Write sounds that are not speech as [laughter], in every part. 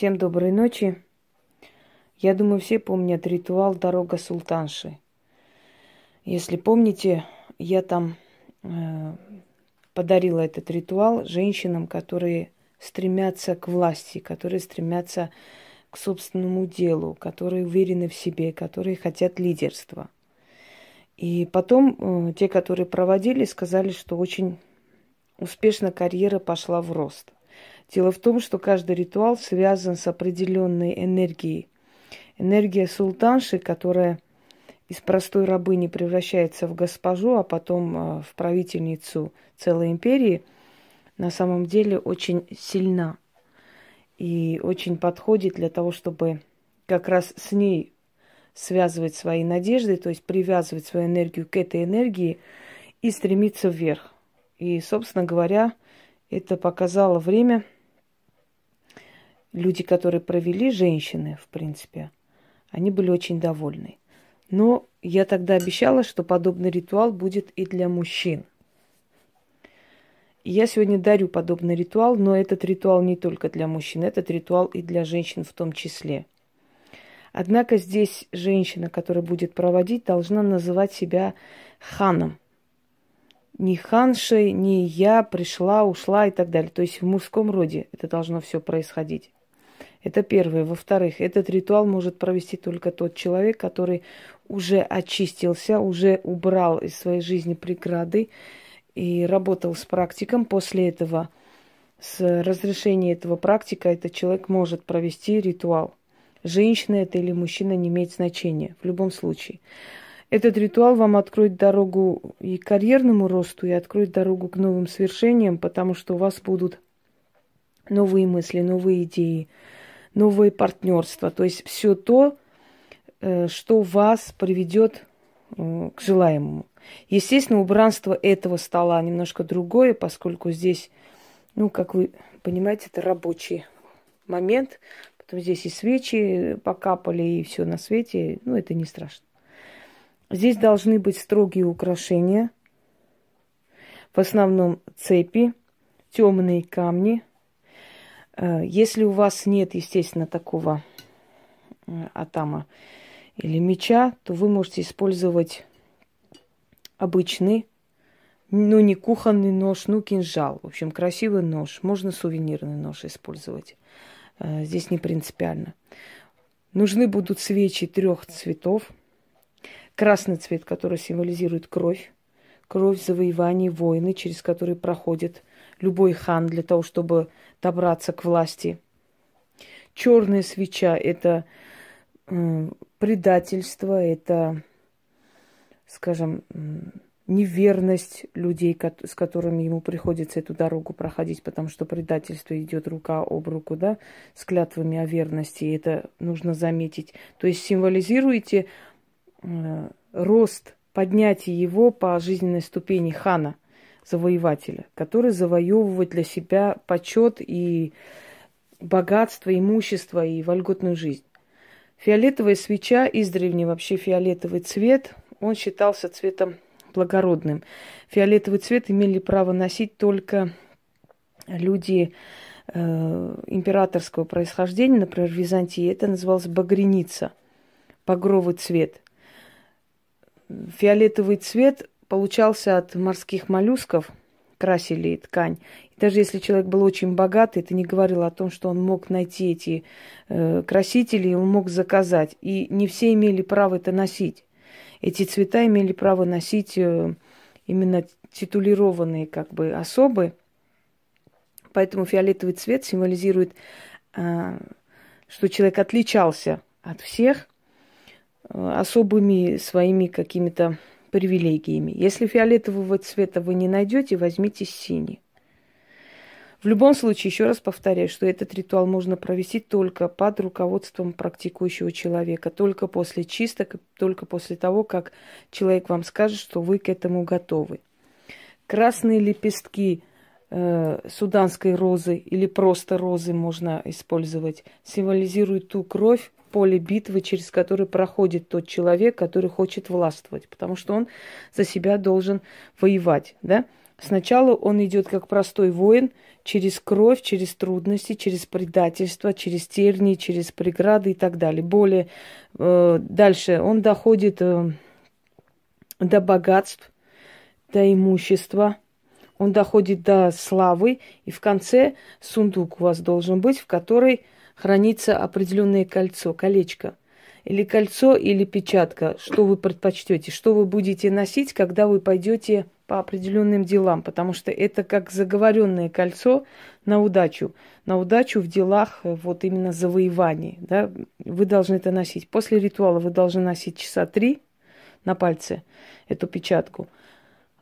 Всем доброй ночи. Я думаю, все помнят ритуал «Дорога султанши». Если помните, я там э, подарила этот ритуал женщинам, которые стремятся к власти, которые стремятся к собственному делу, которые уверены в себе, которые хотят лидерства. И потом э, те, которые проводили, сказали, что очень успешно карьера пошла в рост. Дело в том, что каждый ритуал связан с определенной энергией. Энергия султанши, которая из простой рабыни превращается в госпожу, а потом э, в правительницу целой империи, на самом деле очень сильна и очень подходит для того, чтобы как раз с ней связывать свои надежды, то есть привязывать свою энергию к этой энергии и стремиться вверх. И, собственно говоря, это показало время. Люди, которые провели, женщины, в принципе, они были очень довольны. Но я тогда обещала, что подобный ритуал будет и для мужчин. Я сегодня дарю подобный ритуал, но этот ритуал не только для мужчин, этот ритуал и для женщин в том числе. Однако здесь женщина, которая будет проводить, должна называть себя ханом. Не ханшей, не я пришла, ушла и так далее. То есть в мужском роде это должно все происходить. Это первое. Во-вторых, этот ритуал может провести только тот человек, который уже очистился, уже убрал из своей жизни преграды и работал с практиком. После этого, с разрешения этого практика, этот человек может провести ритуал. Женщина это или мужчина не имеет значения в любом случае. Этот ритуал вам откроет дорогу и карьерному росту, и откроет дорогу к новым свершениям, потому что у вас будут новые мысли, новые идеи, новые партнерства. То есть все то, э, что вас приведет э, к желаемому. Естественно, убранство этого стола немножко другое, поскольку здесь, ну, как вы понимаете, это рабочий момент. Потом здесь и свечи покапали, и все на свете. Ну, это не страшно. Здесь должны быть строгие украшения. В основном цепи, темные камни – если у вас нет, естественно, такого э, атама или меча, то вы можете использовать обычный, ну не кухонный нож, ну кинжал. В общем, красивый нож. Можно сувенирный нож использовать. Э, здесь не принципиально. Нужны будут свечи трех цветов. Красный цвет, который символизирует кровь. Кровь завоеваний, войны, через которые проходит любой хан для того, чтобы добраться к власти. Черная свеча – это предательство, это, скажем, неверность людей, с которыми ему приходится эту дорогу проходить, потому что предательство идет рука об руку, да, с клятвами о верности, и это нужно заметить. То есть символизируете э, рост, поднятие его по жизненной ступени хана – завоевателя, который завоевывает для себя почет и богатство, имущество и вольготную жизнь. Фиолетовая свеча, издревле вообще фиолетовый цвет, он считался цветом благородным. Фиолетовый цвет имели право носить только люди э, императорского происхождения, например, в Византии. Это называлось багреница, багровый цвет. Фиолетовый цвет получался от морских моллюсков, красили ткань. И даже если человек был очень богатый, это не говорило о том, что он мог найти эти э, красители, он мог заказать. И не все имели право это носить. Эти цвета имели право носить э, именно титулированные как бы особы. Поэтому фиолетовый цвет символизирует, э, что человек отличался от всех э, особыми своими какими-то привилегиями. Если фиолетового цвета вы не найдете, возьмите синий. В любом случае, еще раз повторяю, что этот ритуал можно провести только под руководством практикующего человека, только после чисток, только после того, как человек вам скажет, что вы к этому готовы. Красные лепестки э, суданской розы или просто розы можно использовать, символизируют ту кровь, поле битвы, через которое проходит тот человек, который хочет властвовать, потому что он за себя должен воевать, да? Сначала он идет как простой воин через кровь, через трудности, через предательство, через тернии, через преграды и так далее. Более э, дальше он доходит э, до богатств, до имущества, он доходит до славы, и в конце сундук у вас должен быть, в который хранится определенное кольцо, колечко. Или кольцо, или печатка. Что вы предпочтете? Что вы будете носить, когда вы пойдете по определенным делам? Потому что это как заговоренное кольцо на удачу. На удачу в делах э, вот именно завоеваний. Да? Вы должны это носить. После ритуала вы должны носить часа три на пальце эту печатку.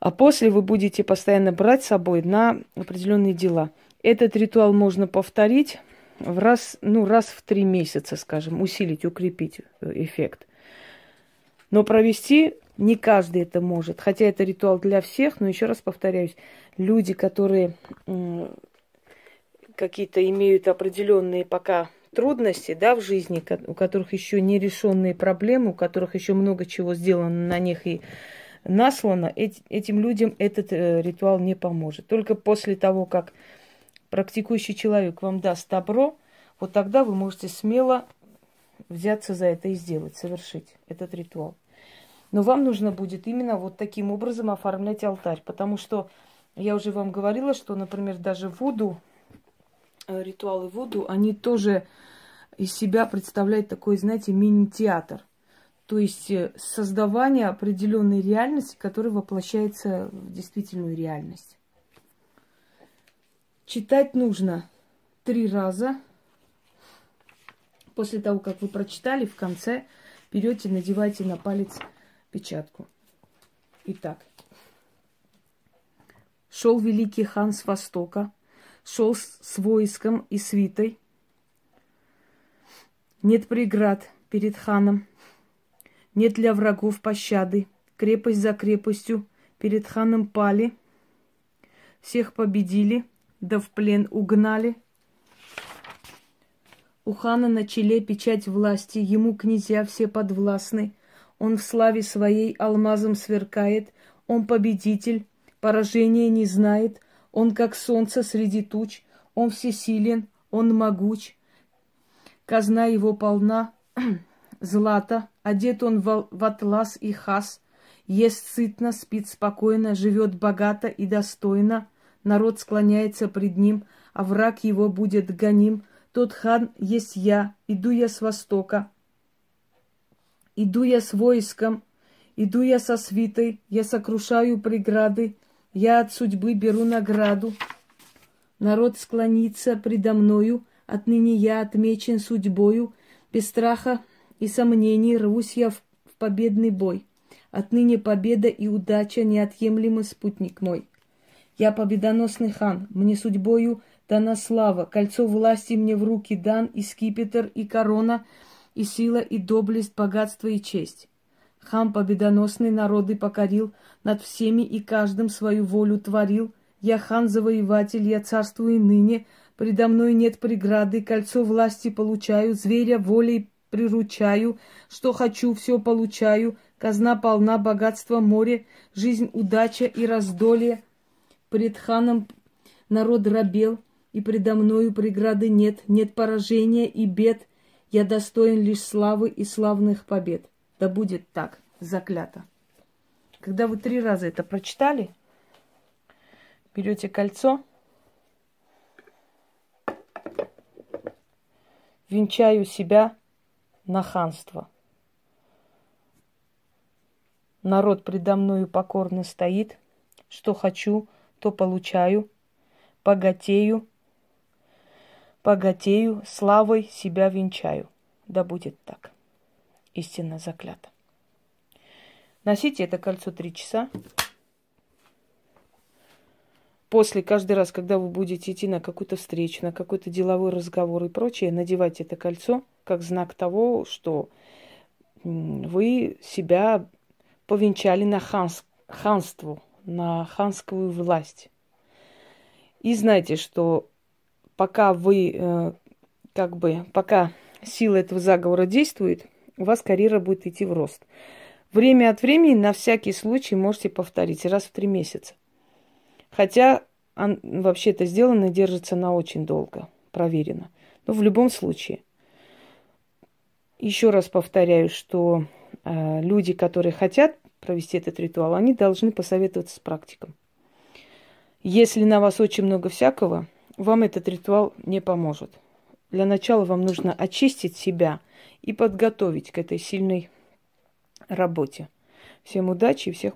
А после вы будете постоянно брать с собой на определенные дела. Этот ритуал можно повторить в раз, ну, раз в три месяца, скажем, усилить, укрепить э, эффект. Но провести не каждый это может. Хотя это ритуал для всех, но еще раз повторяюсь, люди, которые какие-то имеют определенные пока трудности да, в жизни, у которых еще не решенные проблемы, у которых еще много чего сделано на них и наслано, этим людям этот э, ритуал не поможет. Только после того, как практикующий человек вам даст добро, вот тогда вы можете смело взяться за это и сделать, совершить этот ритуал. Но вам нужно будет именно вот таким образом оформлять алтарь, потому что я уже вам говорила, что, например, даже Вуду, э, ритуалы Вуду, они тоже из себя представляют такой, знаете, мини-театр. То есть э, создавание определенной реальности, которая воплощается в действительную реальность. Читать нужно три раза. После того, как вы прочитали, в конце берете, надевайте на палец печатку. Итак. Шел великий хан с востока, шел с войском и свитой. Нет преград перед ханом, нет для врагов пощады. Крепость за крепостью перед ханом пали, всех победили – да в плен угнали. У хана на челе печать власти, ему князья все подвластны. Он в славе своей алмазом сверкает, он победитель, поражения не знает, он как солнце среди туч, он всесилен, он могуч. Казна его полна [clears throat] злата, одет он в атлас и хас, ест сытно, спит спокойно, живет богато и достойно — народ склоняется пред ним, а враг его будет гоним. Тот хан есть я, иду я с востока, иду я с войском, иду я со свитой, я сокрушаю преграды, я от судьбы беру награду. Народ склонится предо мною, отныне я отмечен судьбою, без страха и сомнений рвусь я в, победный бой. Отныне победа и удача неотъемлемый спутник мой. Я победоносный хан, мне судьбою дана слава, кольцо власти мне в руки дан, и скипетр, и корона, и сила, и доблесть, богатство и честь. Хан победоносный народы покорил, над всеми и каждым свою волю творил. Я хан-завоеватель, я царствую ныне, предо мной нет преграды, кольцо власти получаю, зверя волей приручаю, что хочу, все получаю, казна полна, богатство море, жизнь, удача и раздолье — Пред ханом народ рабел, и предо мною преграды нет, нет поражения и бед. Я достоин лишь славы и славных побед. Да будет так, заклято. Когда вы три раза это прочитали, берете кольцо, венчаю себя на ханство. Народ предо мною покорно стоит, что хочу, то получаю, богатею, богатею, славой себя венчаю. Да будет так. Истинно заклято. Носите это кольцо три часа. После, каждый раз, когда вы будете идти на какую-то встречу, на какой-то деловой разговор и прочее, надевайте это кольцо как знак того, что вы себя повенчали на ханс, ханству, на ханскую власть. И знайте, что пока вы, э, как бы, пока сила этого заговора действует, у вас карьера будет идти в рост. Время от времени на всякий случай можете повторить раз в три месяца. Хотя он, вообще это сделано держится на очень долго, проверено. Но в любом случае, еще раз повторяю, что э, люди, которые хотят провести этот ритуал, они должны посоветоваться с практиком. Если на вас очень много всякого, вам этот ритуал не поможет. Для начала вам нужно очистить себя и подготовить к этой сильной работе. Всем удачи и всех